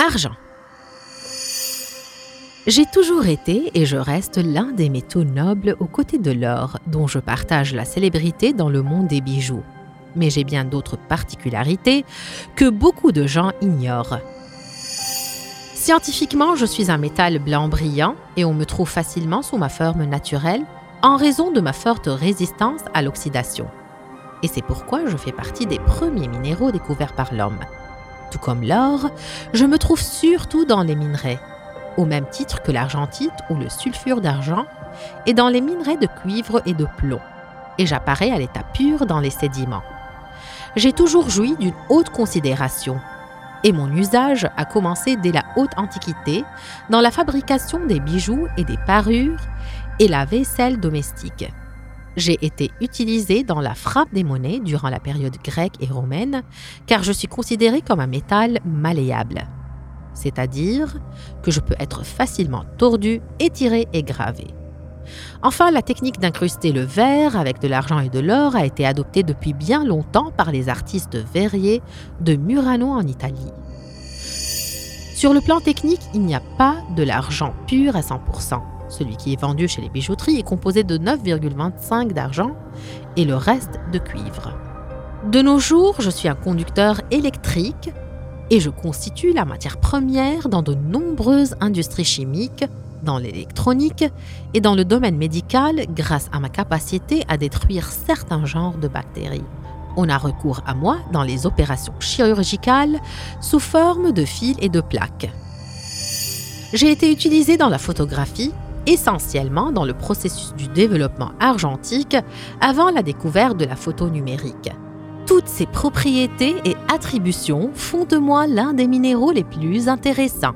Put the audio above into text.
Argent. J'ai toujours été et je reste l'un des métaux nobles aux côtés de l'or, dont je partage la célébrité dans le monde des bijoux. Mais j'ai bien d'autres particularités que beaucoup de gens ignorent. Scientifiquement, je suis un métal blanc brillant et on me trouve facilement sous ma forme naturelle en raison de ma forte résistance à l'oxydation. Et c'est pourquoi je fais partie des premiers minéraux découverts par l'homme. Tout comme l'or, je me trouve surtout dans les minerais, au même titre que l'argentite ou le sulfure d'argent, et dans les minerais de cuivre et de plomb. Et j'apparais à l'état pur dans les sédiments. J'ai toujours joui d'une haute considération, et mon usage a commencé dès la haute antiquité dans la fabrication des bijoux et des parures et la vaisselle domestique. J'ai été utilisé dans la frappe des monnaies durant la période grecque et romaine, car je suis considéré comme un métal malléable, c'est-à-dire que je peux être facilement tordu, étiré et gravé. Enfin, la technique d'incruster le verre avec de l'argent et de l'or a été adoptée depuis bien longtemps par les artistes verriers de Murano en Italie. Sur le plan technique, il n'y a pas de l'argent pur à 100%. Celui qui est vendu chez les bijouteries est composé de 9,25 d'argent et le reste de cuivre. De nos jours, je suis un conducteur électrique et je constitue la matière première dans de nombreuses industries chimiques, dans l'électronique et dans le domaine médical grâce à ma capacité à détruire certains genres de bactéries. On a recours à moi dans les opérations chirurgicales sous forme de fils et de plaques. J'ai été utilisé dans la photographie, essentiellement dans le processus du développement argentique avant la découverte de la photo numérique. Toutes ces propriétés et attributions font de moi l'un des minéraux les plus intéressants.